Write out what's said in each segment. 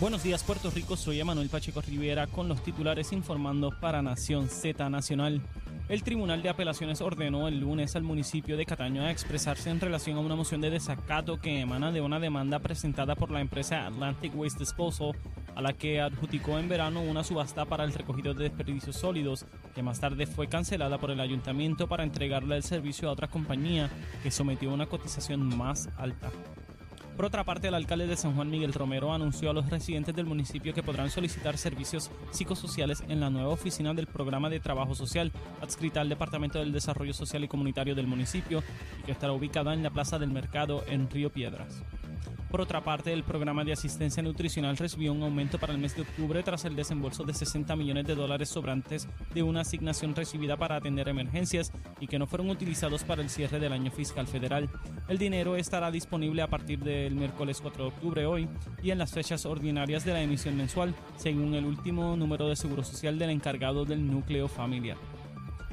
Buenos días Puerto Rico, soy Emanuel Pacheco Rivera con los titulares informando para Nación Z Nacional. El Tribunal de Apelaciones ordenó el lunes al municipio de Cataño a expresarse en relación a una moción de desacato que emana de una demanda presentada por la empresa Atlantic Waste Disposal, a la que adjudicó en verano una subasta para el recogido de desperdicios sólidos, que más tarde fue cancelada por el ayuntamiento para entregarle el servicio a otra compañía que sometió una cotización más alta. Por otra parte, el alcalde de San Juan Miguel Romero anunció a los residentes del municipio que podrán solicitar servicios psicosociales en la nueva oficina del programa de trabajo social adscrita al Departamento del Desarrollo Social y Comunitario del municipio y que estará ubicada en la Plaza del Mercado en Río Piedras. Por otra parte, el programa de asistencia nutricional recibió un aumento para el mes de octubre tras el desembolso de 60 millones de dólares sobrantes de una asignación recibida para atender emergencias y que no fueron utilizados para el cierre del año fiscal federal. El dinero estará disponible a partir del miércoles 4 de octubre hoy y en las fechas ordinarias de la emisión mensual, según el último número de seguro social del encargado del núcleo familiar.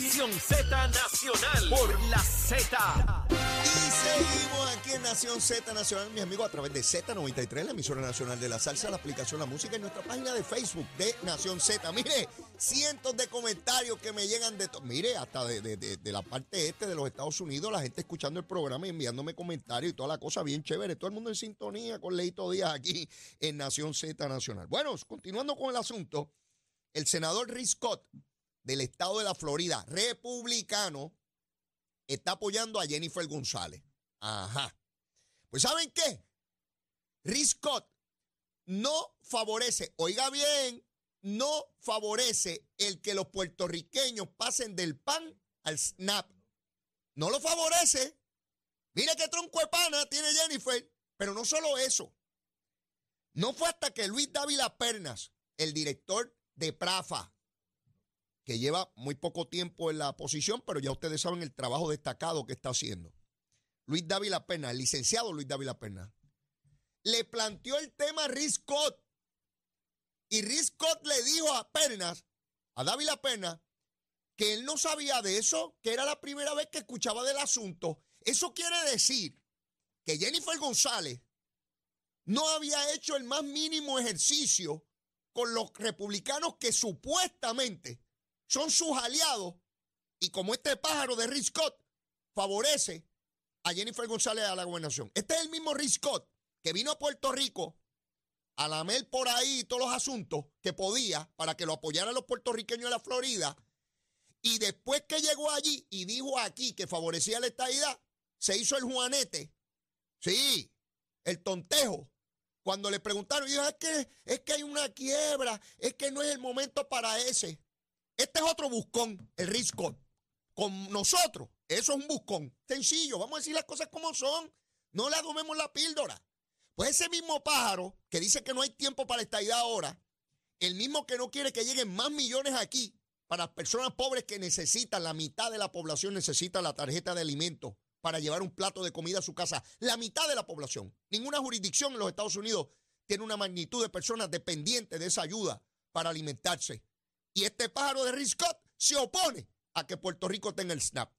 Na- Nación Z Nacional por la Z. Y seguimos aquí en Nación Z Nacional, mis amigos, a través de Z93, la emisora nacional de la salsa, la aplicación La Música y nuestra página de Facebook de Nación Z. Mire, cientos de comentarios que me llegan de todo. Mire, hasta de, de- de- de la parte este de los Estados Unidos, la gente escuchando el programa y enviándome comentarios y toda la cosa bien chévere. Todo el mundo en sintonía con Leito Díaz aquí en Nación Z Nacional. Bueno, continuando con el asunto, el senador Rick Scott del estado de la Florida, republicano, está apoyando a Jennifer González. Ajá. Pues ¿saben qué? Rick Scott no favorece, oiga bien, no favorece el que los puertorriqueños pasen del pan al snap. No lo favorece. Mire qué tronco de pana tiene Jennifer. Pero no solo eso. No fue hasta que Luis Dávila Pernas, el director de Prafa, que lleva muy poco tiempo en la posición, pero ya ustedes saben el trabajo destacado que está haciendo. Luis Dávila Pernas, el licenciado Luis Dávila Pernas, le planteó el tema a Rick Scott. Y Rick Scott le dijo a Pernas, a Dávila Pernas, que él no sabía de eso, que era la primera vez que escuchaba del asunto. Eso quiere decir que Jennifer González no había hecho el más mínimo ejercicio con los republicanos que supuestamente son sus aliados y como este pájaro de Rick Scott favorece a Jennifer González a la gobernación. Este es el mismo Rick Scott que vino a Puerto Rico a lamer por ahí todos los asuntos que podía para que lo apoyaran los puertorriqueños de la Florida y después que llegó allí y dijo aquí que favorecía la estadidad, se hizo el juanete. Sí, el tontejo. Cuando le preguntaron, dijo, es que, es que hay una quiebra, es que no es el momento para ese. Este es otro buscón, el Riscon. Con nosotros, eso es un buscón. Sencillo, vamos a decir las cosas como son. No le adomemos la píldora. Pues ese mismo pájaro que dice que no hay tiempo para la estadidad ahora, el mismo que no quiere que lleguen más millones aquí para personas pobres que necesitan, la mitad de la población necesita la tarjeta de alimentos para llevar un plato de comida a su casa. La mitad de la población. Ninguna jurisdicción en los Estados Unidos tiene una magnitud de personas dependientes de esa ayuda para alimentarse. Y este pájaro de Rick Scott se opone a que Puerto Rico tenga el SNAP.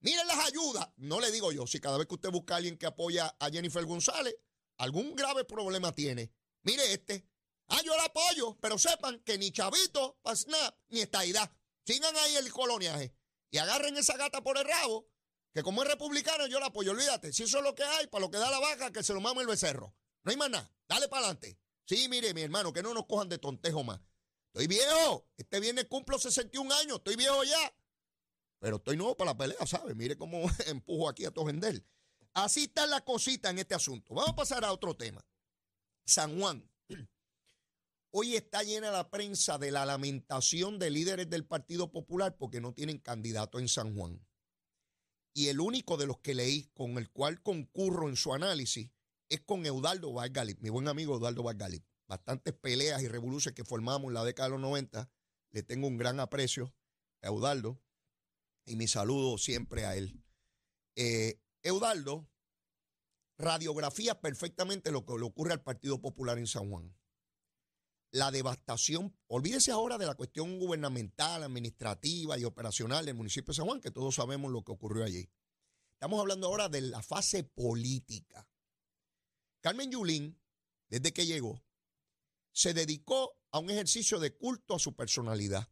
Miren las ayudas. No le digo yo, si cada vez que usted busca a alguien que apoya a Jennifer González, algún grave problema tiene. Mire este. Ah, yo la apoyo, pero sepan que ni Chavito para SNAP ni estadidad. Sigan ahí el coloniaje y agarren esa gata por el rabo, que como es republicano yo la apoyo. Olvídate, si eso es lo que hay, para lo que da la vaca, que se lo mame el becerro. No hay más nada. Dale para adelante. Sí, mire, mi hermano, que no nos cojan de tontejo más. Estoy viejo. Este viernes cumplo 61 años. Estoy viejo ya. Pero estoy nuevo para la pelea, ¿sabe? Mire cómo empujo aquí a Tojendel. Así está la cosita en este asunto. Vamos a pasar a otro tema. San Juan. Hoy está llena la prensa de la lamentación de líderes del Partido Popular porque no tienen candidato en San Juan. Y el único de los que leí con el cual concurro en su análisis es con Eudaldo Vargalip, mi buen amigo Eudaldo Vargalip. Bastantes peleas y revoluciones que formamos en la década de los 90 le tengo un gran aprecio a Eudaldo y mi saludo siempre a él. Eh, Eudaldo radiografía perfectamente lo que le ocurre al Partido Popular en San Juan. La devastación, olvídese ahora de la cuestión gubernamental, administrativa y operacional del municipio de San Juan, que todos sabemos lo que ocurrió allí. Estamos hablando ahora de la fase política. Carmen Yulín, desde que llegó, se dedicó a un ejercicio de culto a su personalidad,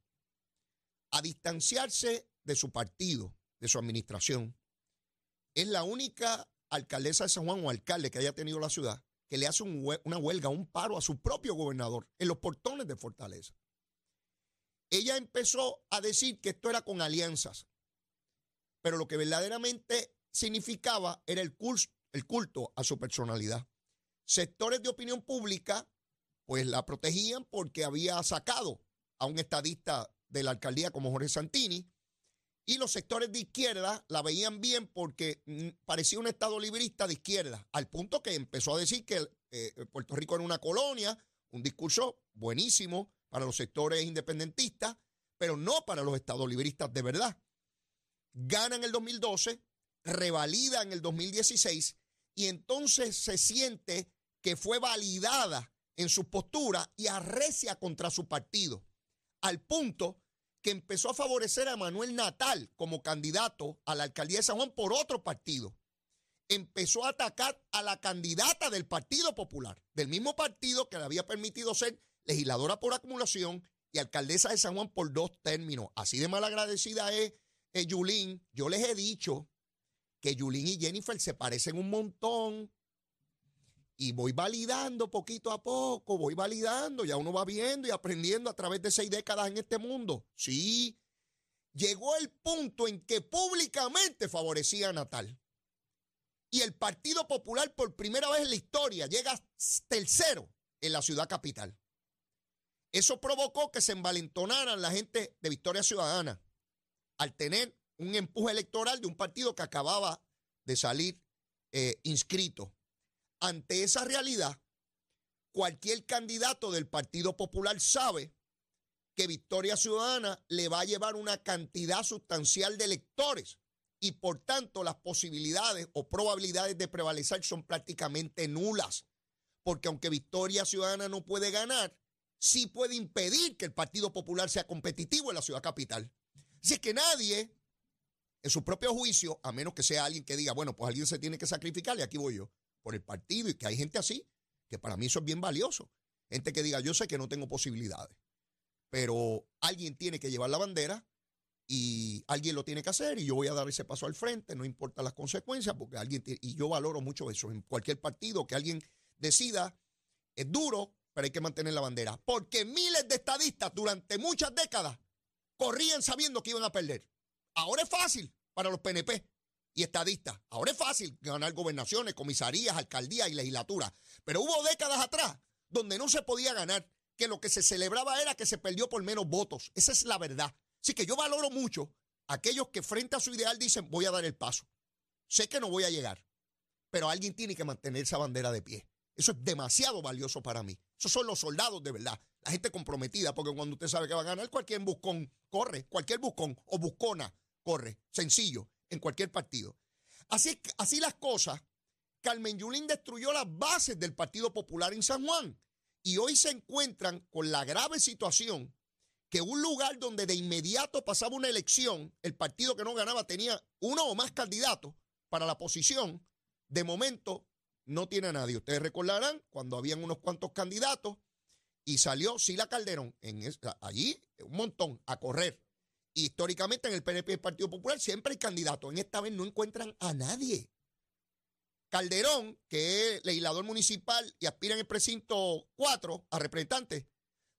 a distanciarse de su partido, de su administración. Es la única alcaldesa de San Juan o alcalde que haya tenido la ciudad que le hace una huelga, un paro a su propio gobernador en los portones de Fortaleza. Ella empezó a decir que esto era con alianzas, pero lo que verdaderamente significaba era el culto, el culto a su personalidad. Sectores de opinión pública pues la protegían porque había sacado a un estadista de la alcaldía como Jorge Santini y los sectores de izquierda la veían bien porque mm, parecía un Estado librista de izquierda, al punto que empezó a decir que eh, Puerto Rico era una colonia, un discurso buenísimo para los sectores independentistas, pero no para los Estados libristas de verdad. Gana en el 2012, revalida en el 2016 y entonces se siente que fue validada en su postura y arrecia contra su partido, al punto que empezó a favorecer a Manuel Natal como candidato a la alcaldía de San Juan por otro partido. Empezó a atacar a la candidata del Partido Popular, del mismo partido que le había permitido ser legisladora por acumulación y alcaldesa de San Juan por dos términos. Así de malagradecida es, es Yulín. Yo les he dicho que Yulín y Jennifer se parecen un montón y voy validando poquito a poco, voy validando, ya uno va viendo y aprendiendo a través de seis décadas en este mundo. Sí, llegó el punto en que públicamente favorecía a Natal. Y el Partido Popular por primera vez en la historia llega tercero en la ciudad capital. Eso provocó que se envalentonaran la gente de Victoria Ciudadana al tener un empuje electoral de un partido que acababa de salir eh, inscrito. Ante esa realidad, cualquier candidato del Partido Popular sabe que Victoria Ciudadana le va a llevar una cantidad sustancial de electores y por tanto las posibilidades o probabilidades de prevalecer son prácticamente nulas. Porque aunque Victoria Ciudadana no puede ganar, sí puede impedir que el Partido Popular sea competitivo en la ciudad capital. Así que nadie, en su propio juicio, a menos que sea alguien que diga, bueno, pues alguien se tiene que sacrificar y aquí voy yo por el partido y que hay gente así, que para mí eso es bien valioso. Gente que diga, yo sé que no tengo posibilidades, pero alguien tiene que llevar la bandera y alguien lo tiene que hacer y yo voy a dar ese paso al frente, no importa las consecuencias, porque alguien tiene, y yo valoro mucho eso en cualquier partido que alguien decida, es duro, pero hay que mantener la bandera, porque miles de estadistas durante muchas décadas corrían sabiendo que iban a perder. Ahora es fácil para los PNP y estadistas. Ahora es fácil ganar gobernaciones, comisarías, alcaldías y legislaturas. Pero hubo décadas atrás donde no se podía ganar, que lo que se celebraba era que se perdió por menos votos. Esa es la verdad. Así que yo valoro mucho a aquellos que frente a su ideal dicen voy a dar el paso. Sé que no voy a llegar, pero alguien tiene que mantener esa bandera de pie. Eso es demasiado valioso para mí. Esos son los soldados de verdad, la gente comprometida, porque cuando usted sabe que va a ganar, cualquier buscón corre, cualquier buscón o buscona corre. Sencillo en cualquier partido. Así, así las cosas, Carmen Yulín destruyó las bases del Partido Popular en San Juan y hoy se encuentran con la grave situación que un lugar donde de inmediato pasaba una elección, el partido que no ganaba tenía uno o más candidatos para la posición, de momento no tiene a nadie. Ustedes recordarán cuando habían unos cuantos candidatos y salió Sila Calderón en allí un montón a correr históricamente en el PNP y Partido Popular siempre hay candidatos. En esta vez no encuentran a nadie. Calderón, que es legislador municipal y aspira en el precinto 4 a representante,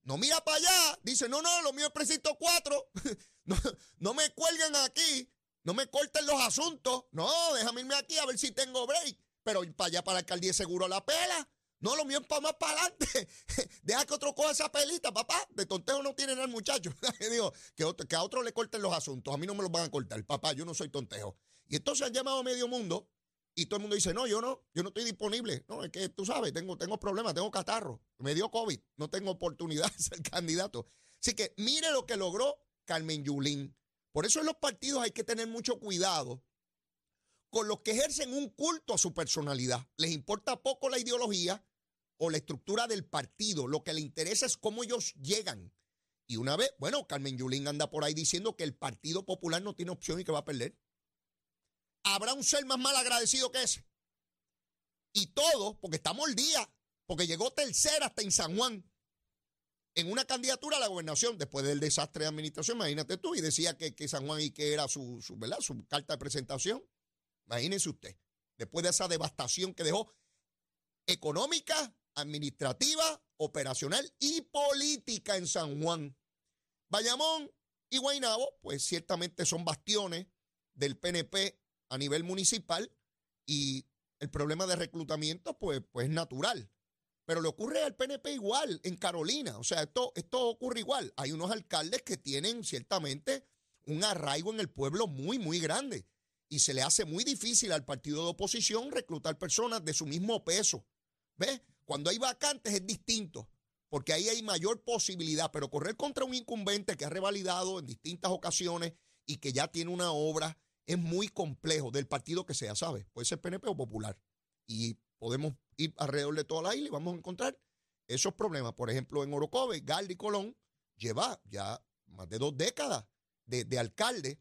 no mira para allá. Dice, no, no, lo mío es precinto 4. no, no me cuelguen aquí. No me corten los asuntos. No, déjame irme aquí a ver si tengo break. Pero para allá, para la alcaldía, seguro la pela. No, lo mío es para más para adelante. Deja que otro coja esa pelita, papá. De tontejo no tiene nada el muchacho. Digo, que, que a otro le corten los asuntos. A mí no me los van a cortar. Papá, yo no soy tontejo. Y entonces han llamado a medio mundo y todo el mundo dice, no, yo no, yo no estoy disponible. No, es que tú sabes, tengo, tengo problemas, tengo catarro. Me dio COVID, no tengo oportunidad de ser candidato. Así que mire lo que logró Carmen Yulín. Por eso en los partidos hay que tener mucho cuidado con los que ejercen un culto a su personalidad. Les importa poco la ideología o la estructura del partido. Lo que les interesa es cómo ellos llegan. Y una vez, bueno, Carmen Yulín anda por ahí diciendo que el Partido Popular no tiene opción y que va a perder. ¿Habrá un ser más mal agradecido que ese? Y todo, porque estamos el día, porque llegó tercera hasta en San Juan, en una candidatura a la gobernación, después del desastre de administración, imagínate tú, y decía que, San Juan y que era su, su, ¿verdad? su carta de presentación. Imagínese usted, después de esa devastación que dejó económica, administrativa, operacional y política en San Juan. Bayamón y Guaynabo, pues ciertamente son bastiones del PNP a nivel municipal y el problema de reclutamiento, pues, pues es natural. Pero le ocurre al PNP igual en Carolina. O sea, esto, esto ocurre igual. Hay unos alcaldes que tienen ciertamente un arraigo en el pueblo muy, muy grande y se le hace muy difícil al partido de oposición reclutar personas de su mismo peso. ¿Ves? Cuando hay vacantes es distinto, porque ahí hay mayor posibilidad, pero correr contra un incumbente que ha revalidado en distintas ocasiones y que ya tiene una obra es muy complejo del partido que sea, ¿sabes? Puede ser PNP o Popular. Y podemos ir alrededor de toda la isla y vamos a encontrar esos problemas. Por ejemplo, en Orocobe, Galdi Colón lleva ya más de dos décadas de, de alcalde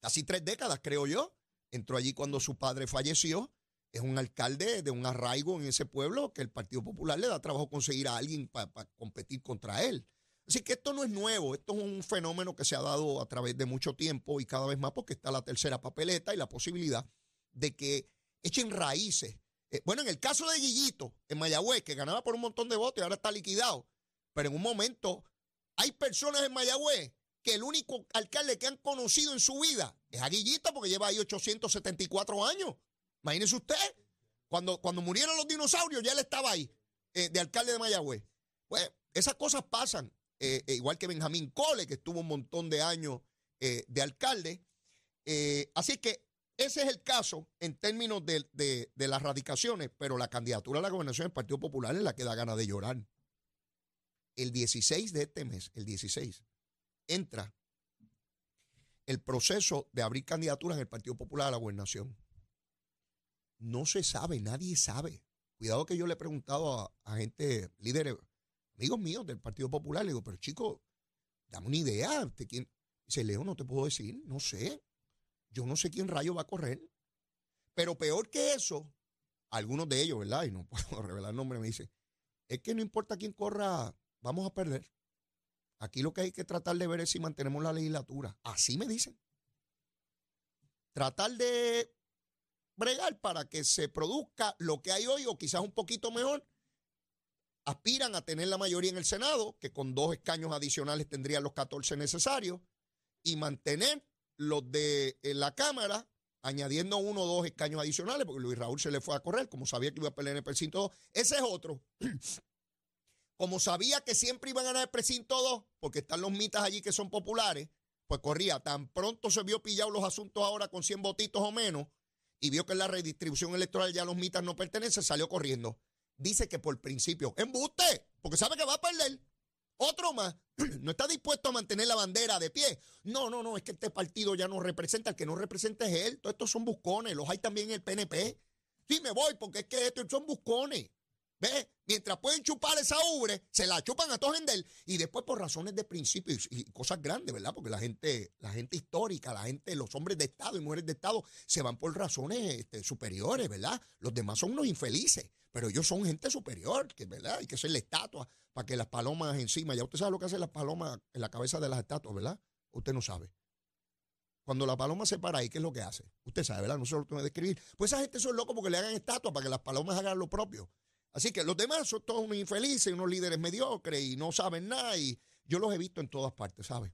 casi tres décadas, creo yo. Entró allí cuando su padre falleció. Es un alcalde de un arraigo en ese pueblo que el Partido Popular le da trabajo conseguir a alguien para competir contra él. Así que esto no es nuevo, esto es un fenómeno que se ha dado a través de mucho tiempo y cada vez más porque está la tercera papeleta y la posibilidad de que echen raíces. Eh, bueno, en el caso de Guillito, en Mayagüez, que ganaba por un montón de votos y ahora está liquidado, pero en un momento hay personas en Mayagüez que el único alcalde que han conocido en su vida es Aguillita porque lleva ahí 874 años. Imagínese usted, cuando, cuando murieron los dinosaurios, ya él estaba ahí, eh, de alcalde de Mayagüez. Pues esas cosas pasan, eh, eh, igual que Benjamín Cole, que estuvo un montón de años de alcalde. así que ese es el caso en términos de, de, las radicaciones, pero la candidatura a la gobernación del Partido Popular es la que da ganas de llorar. El 16 de este mes, el 16, entra el proceso de abrir candidaturas en el Partido Popular a la gobernación. No se sabe, nadie sabe. Cuidado que yo le he preguntado a, gente, líderes, amigos míos del Partido Popular, le digo, pero chico, dame una idea. ¿de quién? Dice, Leo, no te puedo decir, no sé. Yo no sé quién rayo va a correr. Pero peor que eso, algunos de ellos, ¿verdad? Y no puedo revelar el nombre, me dicen, es que no importa quién corra, vamos a perder. Aquí lo que hay que tratar de ver es si mantenemos la legislatura. Así me dicen. Tratar de bregar para que se produzca lo que hay hoy o quizás un poquito mejor. Aspiran a tener la mayoría en el Senado, que con dos escaños adicionales tendrían los 14 necesarios, y mantener los de la Cámara, añadiendo uno o dos escaños adicionales, porque Luis Raúl se le fue a correr, como sabía que iba a pelear en el precinto 2. Ese es otro. como sabía que siempre iban a ganar el precinto 2, porque están los mitas allí que son populares, pues corría. Tan pronto se vio pillado los asuntos ahora con 100 votitos o menos y vio que en la redistribución electoral ya los mitas no pertenecen, salió corriendo. Dice que por principio, embuste, porque sabe que va a perder. Otro más, no está dispuesto a mantener la bandera de pie. No, no, no, es que este partido ya no representa, el que no representa es él. Todos estos son buscones, los hay también en el PNP. Sí, me voy, porque es que estos son buscones. ¿Ves? Mientras pueden chupar esa ubre, se la chupan a todos él y después por razones de principio y, cosas grandes, ¿verdad? Porque la gente, la gente histórica, la gente, los hombres de Estado y mujeres de Estado se van por razones este, superiores, ¿verdad? Los demás son unos infelices, pero ellos son gente superior, ¿verdad? Hay que hacerle estatua para que las palomas encima, ya usted sabe lo que hacen las palomas en la cabeza de las estatuas, ¿verdad? Usted no sabe. Cuando la paloma se para ahí, ¿qué es lo que hace? Usted sabe, ¿verdad? No se lo tengo que describir. Pues esa gente son locos porque le hagan estatuas para que las palomas hagan lo propio. Así que los demás son todos unos infelices, unos líderes mediocres y no saben nada. Y yo los he visto en todas partes, ¿sabes?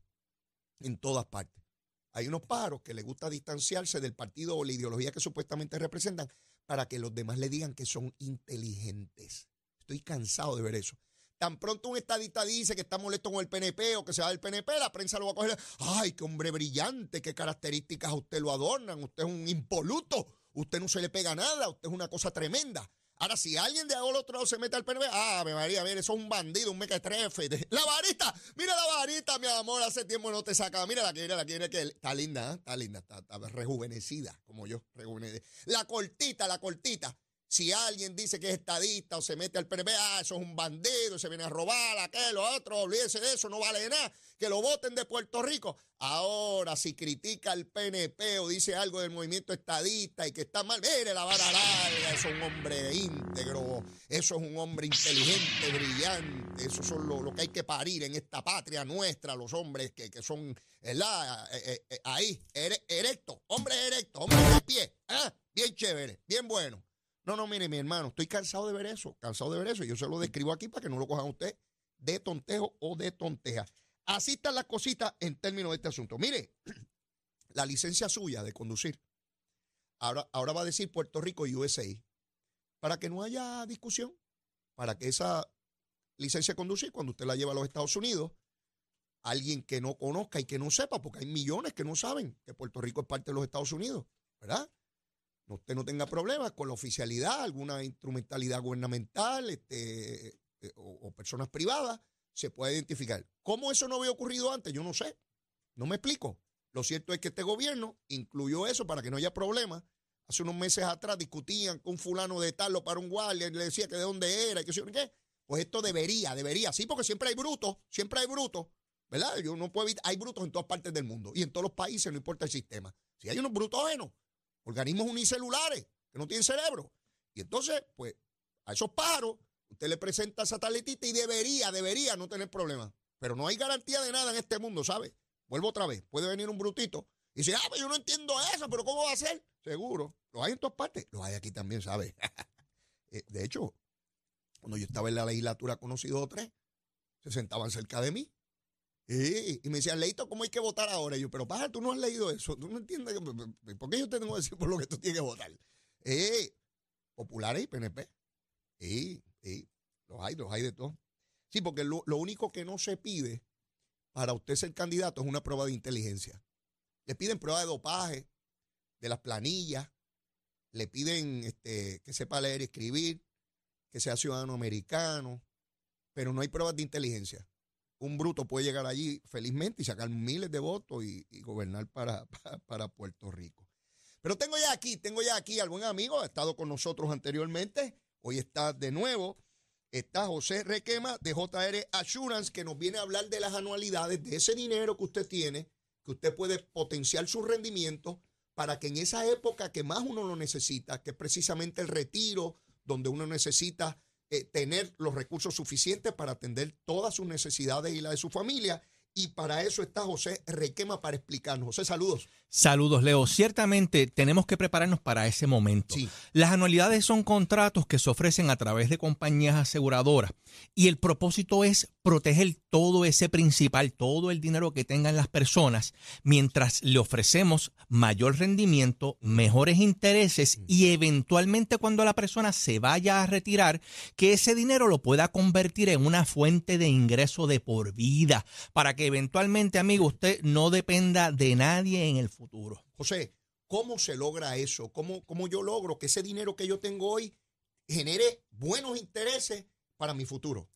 En todas partes. Hay unos paros que les gusta distanciarse del partido o la ideología que supuestamente representan para que los demás le digan que son inteligentes. Estoy cansado de ver eso. Tan pronto un estadista dice que está molesto con el PNP o que se va del PNP, la prensa lo va a coger. ¡Ay, qué hombre brillante! ¿Qué características a usted lo adornan? Usted es un impoluto. Usted no se le pega nada. Usted es una cosa tremenda. Ahora, si alguien de al otro se mete al PNB, ah, me María, mire, eso es un bandido, un mequetrefe. La varita, mira la varita. mi amor, hace tiempo no te sacaba. Mira la que viene, la que viene, que está linda, ¿eh? está linda, está rejuvenecida, como yo, rejuvenecida. La cortita, la cortita. Si alguien dice que es estadista o se mete al PNP, ah, eso es un bandido, se viene a robar, aquel, lo otro, olvídese de eso, no vale nada, que lo voten de Puerto Rico. Ahora, si critica al PNP o dice algo del movimiento estadista y que está mal, mire la vara larga, eso es un hombre íntegro, eso es un hombre inteligente, brillante, eso son lo, que hay que parir en esta patria nuestra, los hombres que, son, ¿verdad? Eh, eh, eh, ahí, erecto, hombre erecto, hombre de pie, bien chévere, bien bueno. No, no, mire, mi hermano, estoy cansado de ver eso, cansado de ver eso. Yo se lo describo aquí para que no lo cojan usted de tontejo o de tonteja. Así están las cositas en términos de este asunto. Mire, la licencia suya de conducir, ahora, ahora va a decir Puerto Rico y USA, para que no haya discusión, para que esa licencia de conducir, cuando usted la lleva a los Estados Unidos, alguien que no conozca y que no sepa, porque hay millones que no saben que Puerto Rico es parte de los Estados Unidos, ¿verdad? Usted no tenga problemas con la oficialidad, alguna instrumentalidad gubernamental este, eh, o, personas privadas, se puede identificar. ¿Cómo eso no había ocurrido antes? Yo no sé. No me explico. Lo cierto es que este gobierno incluyó eso para que no haya problemas. Hace unos meses atrás discutían con un fulano de tal o para un guardia y le decía que de dónde era y que sé qué. Pues esto debería, debería, sí, porque siempre hay brutos, siempre hay brutos, ¿verdad? Yo no puedo evitar, hay brutos en todas partes del mundo y en todos los países, no importa el sistema. Si hay unos brutos buenos, organismos unicelulares que no tienen cerebro. Y entonces, pues, a esos pájaros, usted le presenta esa y debería, debería no tener problemas. Pero no hay garantía de nada en este mundo, ¿sabe? Vuelvo otra vez. Puede venir un brutito y dice, ah, pues yo no entiendo eso, pero ¿cómo va a ser? Seguro. Lo hay en todas partes. Lo hay aquí también, ¿sabe? Eh, de hecho, cuando yo estaba en la legislatura conocido tres, se sentaban cerca de mí y me decían, Leito, ¿cómo hay que votar ahora? Y yo, pero paja, tú no has leído eso. Tú no entiendes. ¿Por qué yo te tengo que decir por lo que tú tienes que votar? Eh, populares y PNP. Sí, sí. Los hay, los hay de todo. Sí, porque lo, único que no se pide para usted ser candidato es una prueba de inteligencia. Le piden prueba de dopaje, de las planillas, le piden este, que sepa leer y escribir, que sea ciudadano americano, pero no hay pruebas de inteligencia un bruto puede llegar allí felizmente y sacar miles de votos y, gobernar para, para, Puerto Rico. Pero tengo ya aquí, tengo ya aquí al buen amigo, ha estado con nosotros anteriormente, hoy está de nuevo, está José Requema de JR Assurance, que nos viene a hablar de las anualidades, de ese dinero que usted tiene, que usted puede potenciar su rendimiento para que en esa época que más uno lo necesita, que es precisamente el retiro, donde uno necesita eh, tener los recursos suficientes para atender todas sus necesidades y la de su familia. Y para eso está José Requema para explicarnos. José, saludos. Saludos, Leo. Ciertamente tenemos que prepararnos para ese momento. Las anualidades son contratos que se ofrecen a través de compañías aseguradoras y el propósito es proteger todo ese principal, todo el dinero que tengan las personas, mientras le ofrecemos mayor rendimiento, mejores intereses y eventualmente cuando la persona se vaya a retirar, que ese dinero lo pueda convertir en una fuente de ingreso de por vida, para que eventualmente, amigo, usted no dependa de nadie en el futuro futuro. José, ¿cómo se logra eso? ¿Cómo, ¿Cómo yo logro que ese dinero que yo tengo hoy genere buenos intereses para mi futuro?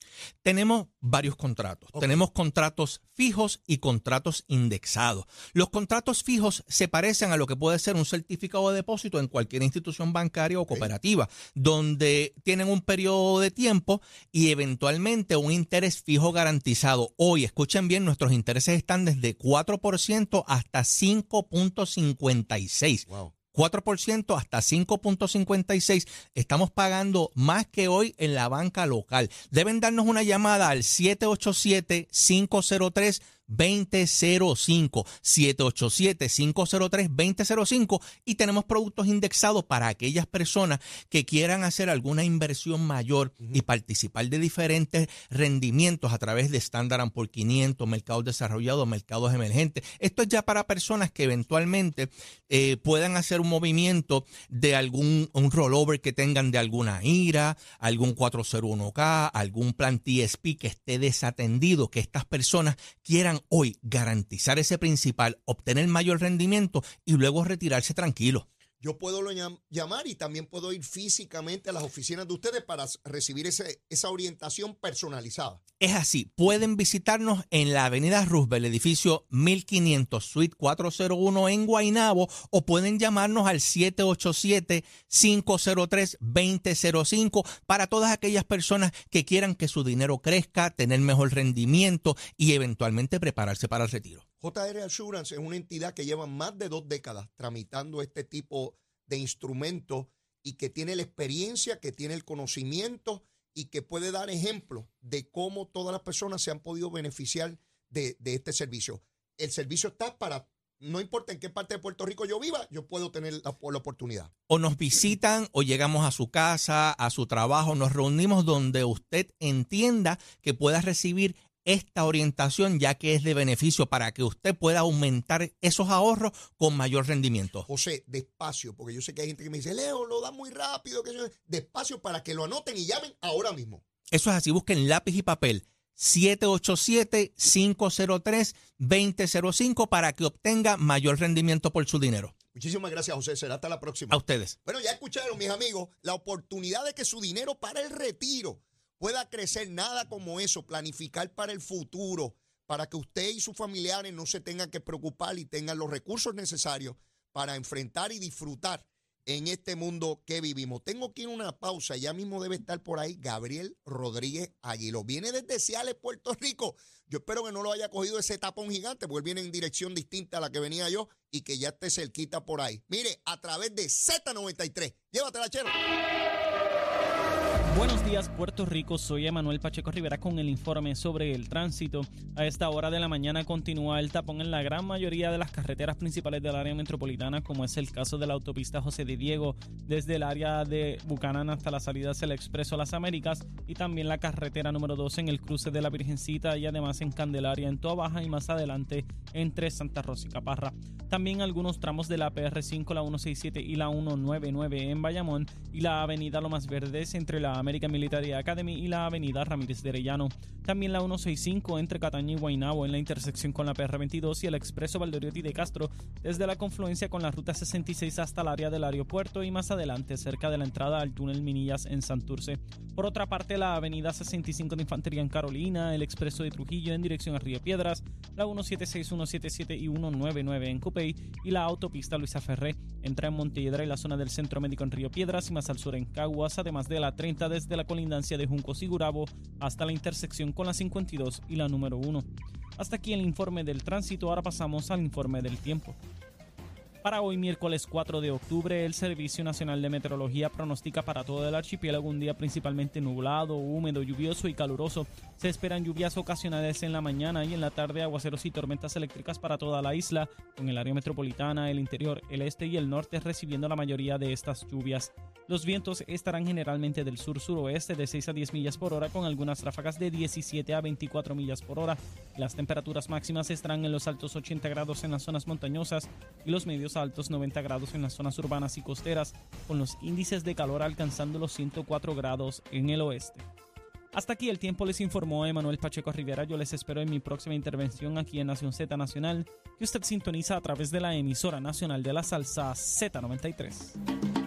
Tenemos varios contratos. Tenemos contratos fijos y contratos indexados. Los contratos fijos se parecen a lo que puede ser un certificado de depósito en cualquier institución bancaria o cooperativa, donde tienen un periodo de tiempo y eventualmente un interés fijo garantizado. Hoy, escuchen bien, nuestros intereses están desde 4% hasta 5.56. Wow. 4% hasta 5.56. Estamos pagando más que hoy en la banca local. Deben darnos una llamada al 787 503 2005 787-503-2005 y tenemos productos indexados para aquellas personas que quieran hacer alguna inversión mayor y participar de diferentes rendimientos a través de Standard por 500, mercados desarrollados, mercados emergentes. Esto es ya para personas que eventualmente eh, puedan hacer un movimiento de algún un rollover que tengan de alguna IRA, algún 401k, algún plan TSP que esté desatendido, que estas personas quieran hoy garantizar ese principal, obtener mayor rendimiento y luego retirarse tranquilo. Yo puedo llamar y también puedo ir físicamente a las oficinas de ustedes para recibir esa orientación personalizada. Es así, pueden visitarnos en la avenida Roosevelt, edificio 1500, suite 401 en Guaynabo, o pueden llamarnos al 787-503-2005 para todas aquellas personas que quieran que su dinero crezca, tener mejor rendimiento y eventualmente prepararse para el retiro. JR Assurance es una entidad que lleva más de dos décadas tramitando este tipo de instrumentos y que tiene la experiencia, que tiene el conocimiento y que puede dar ejemplo de cómo todas las personas se han podido beneficiar de, este servicio. El servicio está para no importa en qué parte de Puerto Rico yo viva, yo puedo tener la, la, oportunidad. O nos visitan o llegamos a su casa, a su trabajo, nos reunimos donde usted entienda que pueda recibir esta orientación ya que es de beneficio para que usted pueda aumentar esos ahorros con mayor rendimiento. José, despacio, porque yo sé que hay gente que me dice, Leo, lo da muy rápido. Que Despacio para que lo anoten y llamen ahora mismo. Eso es así, busquen lápiz y papel. 787-503-2005 para que obtenga mayor rendimiento por su dinero. Muchísimas gracias, José. Será hasta la próxima. A ustedes. Bueno, ya escucharon, mis amigos, la oportunidad de que su dinero para el retiro pueda crecer. Nada como eso, planificar para el futuro, para que usted y sus familiares no se tengan que preocupar y tengan los recursos necesarios para enfrentar y disfrutar en este mundo que vivimos. Tengo que ir a una pausa, ya mismo debe estar por ahí Gabriel Rodríguez Aguilo. Viene desde Ciales, Puerto Rico. Yo espero que no lo haya cogido ese tapón gigante, porque él viene en dirección distinta a la que venía yo y que ya esté cerquita por ahí. Mire, a través de Z93. Llévatela, chero. Buenos días Puerto Rico, soy Emanuel Pacheco Rivera con el informe sobre el tránsito. A esta hora de la mañana continúa el tapón en la gran mayoría de las carreteras principales del área metropolitana, como es el caso de la autopista José de Diego, desde el área de Bucanán hasta la salida del Expreso Las Américas y también la carretera número 2 en el cruce de la Virgencita y además en Candelaria en Toa Baja y más adelante entre Santa Rosa y Caparra. También algunos tramos de la PR5, la 167 y la 199 en Bayamón y la avenida Lomas Verdes entre la American Military Academy y la avenida Ramírez de Arellano. También la 165 entre Cataño y Guaynabo en la intersección con la PR22 y el expreso Valdoriotti de Castro desde la confluencia con la ruta 66 hasta el área del aeropuerto y más adelante cerca de la entrada al túnel Minillas en Santurce. Por otra parte, la avenida 65 de Infantería en Carolina, el expreso de Trujillo en dirección a Río Piedras, la 176, 177 y 199 en Cupey y la autopista Luisa Ferré entra en Montiedra y la zona del Centro Médico en Río Piedras y más al sur en Caguas, además de la 30 desde la colindancia de Junco y hasta la intersección con la 52 y la número 1. Hasta aquí el informe del tránsito, ahora pasamos al informe del tiempo. Para hoy, miércoles 4 de octubre, el Servicio Nacional de Meteorología pronostica para todo el archipiélago un día principalmente nublado, húmedo, lluvioso y caluroso. Se esperan lluvias ocasionales en la mañana y en la tarde, aguaceros y tormentas eléctricas para toda la isla, con el área metropolitana, el interior, el este y el norte recibiendo la mayoría de estas lluvias. Los vientos estarán generalmente del sur-suroeste de 6 a 10 millas por hora con algunas ráfagas de 17 a 24 millas por hora. Las temperaturas máximas estarán en los altos 80 grados en las zonas montañosas y los medios altos 90 grados en las zonas urbanas y costeras, con los índices de calor alcanzando los 104 grados en el oeste. Hasta aquí el tiempo les informó Emanuel Pacheco Rivera. Yo les espero en mi próxima intervención aquí en Nación Z Nacional, que usted sintoniza a través de la emisora nacional de la salsa Z93.